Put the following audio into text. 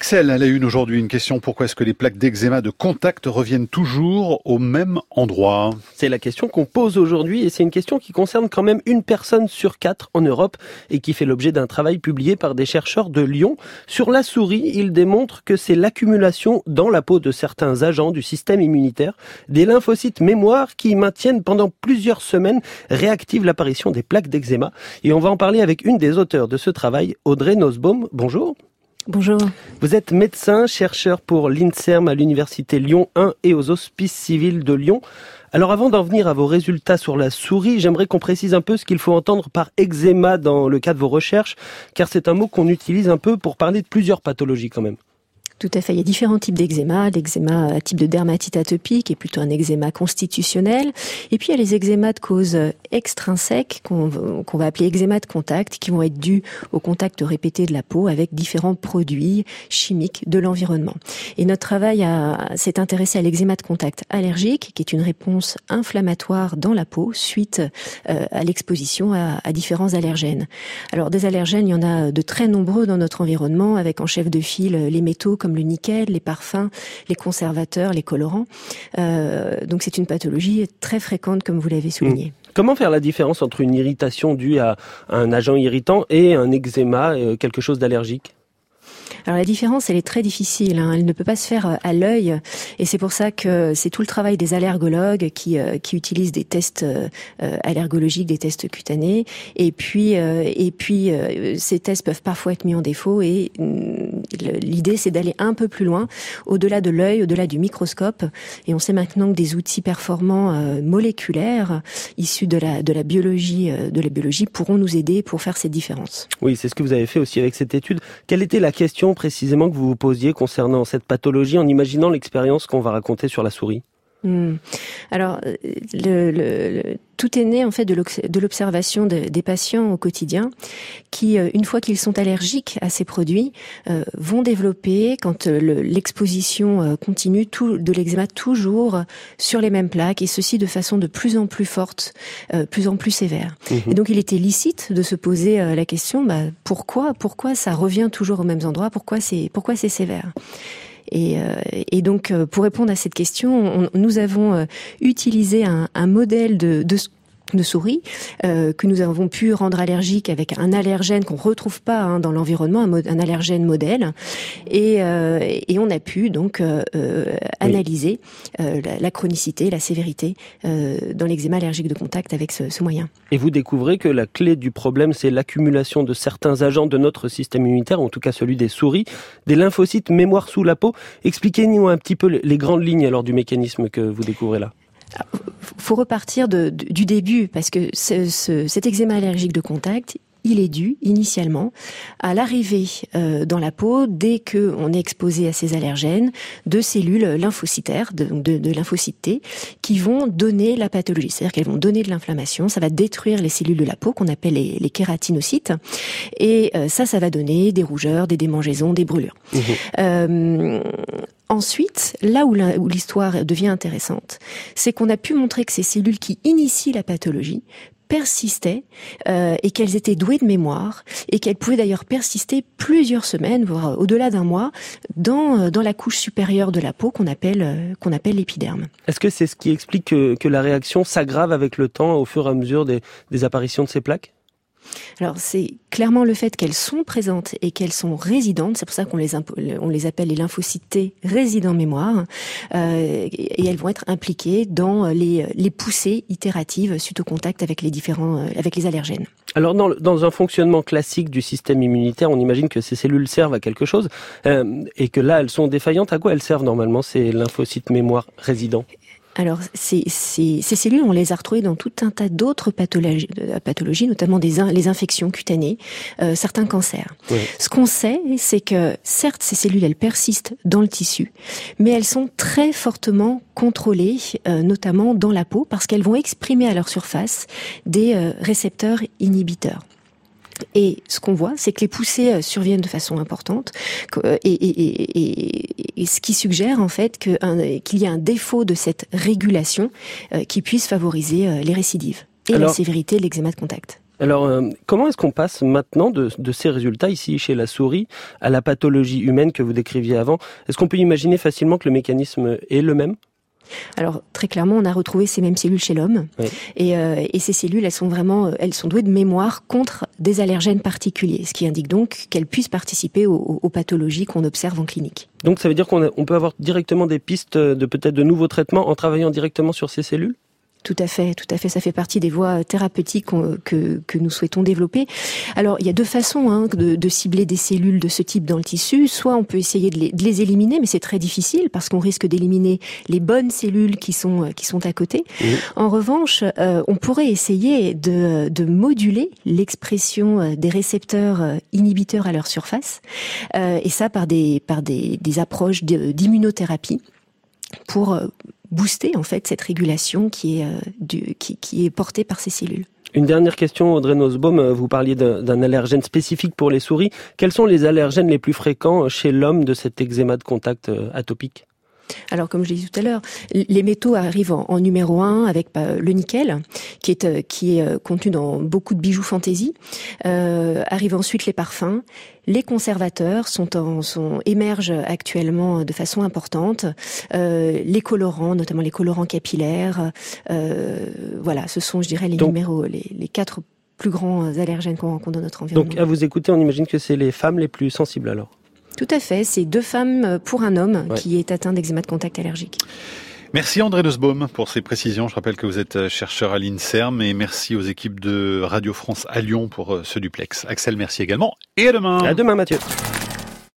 Axel, elle a une aujourd'hui une question. Pourquoi est-ce que les plaques d'eczéma de contact reviennent toujours au même endroit? C'est la question qu'on pose aujourd'hui et c'est une question qui concerne quand même une personne sur quatre en Europe et qui fait l'objet d'un travail publié par des chercheurs de Lyon. Sur la souris, ils démontrent que c'est l'accumulation dans la peau de certains agents du système immunitaire des lymphocytes mémoire qui maintiennent pendant plusieurs semaines réactive l'apparition des plaques d'eczéma. Et on va en parler avec une des auteurs de ce travail, Audrey Nosbaum. Bonjour. Bonjour. Vous êtes médecin, chercheur pour l'INSERM à l'Université Lyon 1 et aux Hospices civils de Lyon. Alors avant d'en venir à vos résultats sur la souris, j'aimerais qu'on précise un peu ce qu'il faut entendre par eczéma dans le cas de vos recherches, car c'est un mot qu'on utilise un peu pour parler de plusieurs pathologies quand même. Tout à fait. Il y a différents types d'eczéma. L'eczéma à type de dermatite atopique est plutôt un eczéma constitutionnel. Et puis il y a les eczémas de cause extrinsèque qu'on va appeler eczéma de contact qui vont être dus au contact répété de la peau avec différents produits chimiques de l'environnement. Et notre travail s'est intéressé à l'eczéma de contact allergique qui est une réponse inflammatoire dans la peau suite euh, à l'exposition à, à différents allergènes. Alors des allergènes, il y en a de très nombreux dans notre environnement avec en chef de file les métaux comme le nickel, les parfums, les conservateurs, les colorants. Euh, donc c'est une pathologie très fréquente, comme vous l'avez souligné. Mmh. Comment faire la différence entre une irritation due à un agent irritant et un eczéma, euh, quelque chose d'allergique? Alors la différence, elle est très difficile. Hein. Elle ne peut pas se faire euh, à l'œil, et c'est pour ça que c'est tout le travail des allergologues qui euh, qui utilisent des tests euh, allergologiques, des tests cutanés, et puis et puis ces tests peuvent parfois être mis en défaut. Et mm, l'idée, c'est d'aller un peu plus loin, au-delà de l'œil, au-delà du microscope. Et on sait maintenant que des outils performants moléculaires issus de la de la biologie de la biologie pourront nous aider pour faire ces différences. Oui, c'est ce que vous avez fait aussi avec cette étude. Quelle était la question précisément que vous vous posiez concernant cette pathologie en imaginant l'expérience qu'on va raconter sur la souris? Hmm. Alors, le, tout est né en fait de l'observation des patients au quotidien, qui, euh, une fois qu'ils sont allergiques à ces produits, euh, vont développer, quand euh, l'exposition continue, tout, de l'eczéma toujours sur les mêmes plaques, et ceci de façon de plus en plus forte, plus en plus sévère. Mhm. Et donc, il était licite de se poser la question bah, pourquoi, pourquoi ça revient toujours aux mêmes endroits, pourquoi c'est pourquoi c'est sévère? Et, et, donc, pour répondre à cette question, nous avons utilisé un, un modèle de, de, de souris euh, que nous avons pu rendre allergique avec un allergène qu'on retrouve pas hein, dans l'environnement, un, un, allergène modèle, et, euh, et, on a pu donc euh, analyser la, la, chronicité, la sévérité dans l'eczéma allergique de contact avec ce, ce, moyen. Et vous découvrez que la clé du problème, c'est l'accumulation de certains agents de notre système immunitaire, en tout cas celui des souris, des lymphocytes mémoire sous la peau. Expliquez-nous un petit peu les grandes lignes alors du mécanisme que vous découvrez là faut repartir de, du début parce que ce, ce, cet eczéma allergique de contact, il est dû initialement à l'arrivée euh, dans la peau, dès que on est exposé à ces allergènes, de cellules lymphocytaires, de, de, de lymphocytes T, qui vont donner la pathologie. C'est-à-dire qu'elles vont donner de l'inflammation, ça va détruire les cellules de la peau qu'on appelle les, les, kératinocytes, et euh, ça, ça va donner des rougeurs, des démangeaisons, des brûlures. Mmh. Euh, Ensuite, là où l'histoire devient intéressante, c'est qu'on a pu montrer que ces cellules qui initient la pathologie persistaient euh, et qu'elles étaient douées de mémoire et qu'elles pouvaient d'ailleurs persister plusieurs semaines, voire au-delà d'un mois, dans, euh, dans la couche supérieure de la peau qu'on appelle, euh, appelle l'épiderme. Est-ce que c'est ce qui explique que, que la réaction s'aggrave avec le temps au fur et à mesure des, des apparitions de ces plaques? Alors c'est clairement le fait qu'elles sont présentes et qu'elles sont résidentes, c'est pour ça qu'on les, appelle les lymphocytes résidents mémoire, euh, et elles vont être impliquées dans les, poussées itératives suite au contact avec les différents, euh, allergènes. Alors dans, dans un fonctionnement classique du système immunitaire, on imagine que ces cellules servent à quelque chose, euh, et que là elles sont défaillantes. À quoi elles servent normalement ces lymphocytes mémoire résidents? Alors, ces, ces, ces, cellules, on les a retrouvées dans tout un tas d'autres pathologies, pathologies, notamment des les infections cutanées, euh, certains cancers. Oui. Ce qu'on sait, c'est que certes, ces cellules, elles persistent dans le tissu, mais elles sont très fortement contrôlées, euh, notamment dans la peau, parce qu'elles vont exprimer à leur surface des euh, récepteurs inhibiteurs. Et ce qu'on voit, c'est que les poussées euh, surviennent de façon importante, euh, et, et, et, et ce qui suggère en fait qu'il y a un défaut de cette régulation euh, qui puisse favoriser les récidives et Alors, la sévérité de l'eczéma de contact. Alors, euh, comment est-ce qu'on passe maintenant de, de, ces résultats ici chez la souris à la pathologie humaine que vous décriviez avant? Est-ce qu'on peut imaginer facilement que le mécanisme est le même? Alors très clairement, on a retrouvé ces mêmes cellules chez l'homme, et, euh, et, ces cellules, elles sont vraiment, euh, elles sont douées de mémoire contre des allergènes particuliers, ce qui indique donc qu'elles puissent participer aux, aux pathologies qu'on observe en clinique. Donc ça veut dire qu'on peut avoir directement des pistes de peut-être de nouveaux traitements en travaillant directement sur ces cellules? Tout à fait, tout à fait. Ça fait partie des voies thérapeutiques que, que nous souhaitons développer. Alors, il y a deux façons hein, de, de, cibler des cellules de ce type dans le tissu. Soit on peut essayer de les, de les éliminer, mais c'est très difficile parce qu'on risque d'éliminer les bonnes cellules qui sont qui sont à côté. En revanche, euh, on pourrait essayer de, de moduler l'expression euh, des récepteurs euh, inhibiteurs à leur surface, euh, et ça par des par des, des approches d'immunothérapie pour booster en fait cette régulation qui est, euh, est portée par ces cellules. Une dernière question, Audrey Nosbaum. Vous parliez d'un allergène spécifique pour les souris. Quels sont les allergènes les plus fréquents chez l'homme de cet eczéma de contact euh, atopique? Alors, comme je l'ai dit tout à l'heure, les métaux arrivent en, numéro un avec bah, le nickel, qui est euh, qui est euh, contenu dans beaucoup de bijoux fantaisie. Euh, arrivent ensuite les parfums. Les conservateurs sont, en, sont émergent actuellement de façon importante. Euh, les colorants, notamment les colorants capillaires. Voilà, ce sont, je dirais, les numéros, les, les quatre plus grands allergènes qu'on rencontre dans notre environnement. Donc, à vous écouter, on imagine que c'est les femmes les plus sensibles alors. Tout à fait, c'est deux femmes pour un homme ouais. qui est atteint d'eczéma de contact allergique. Merci André Nussbaum pour ces précisions. Je rappelle que vous êtes chercheur à l'INSERM et merci aux équipes de Radio France à Lyon pour ce duplex. Axel, merci également et à demain. À demain Mathieu.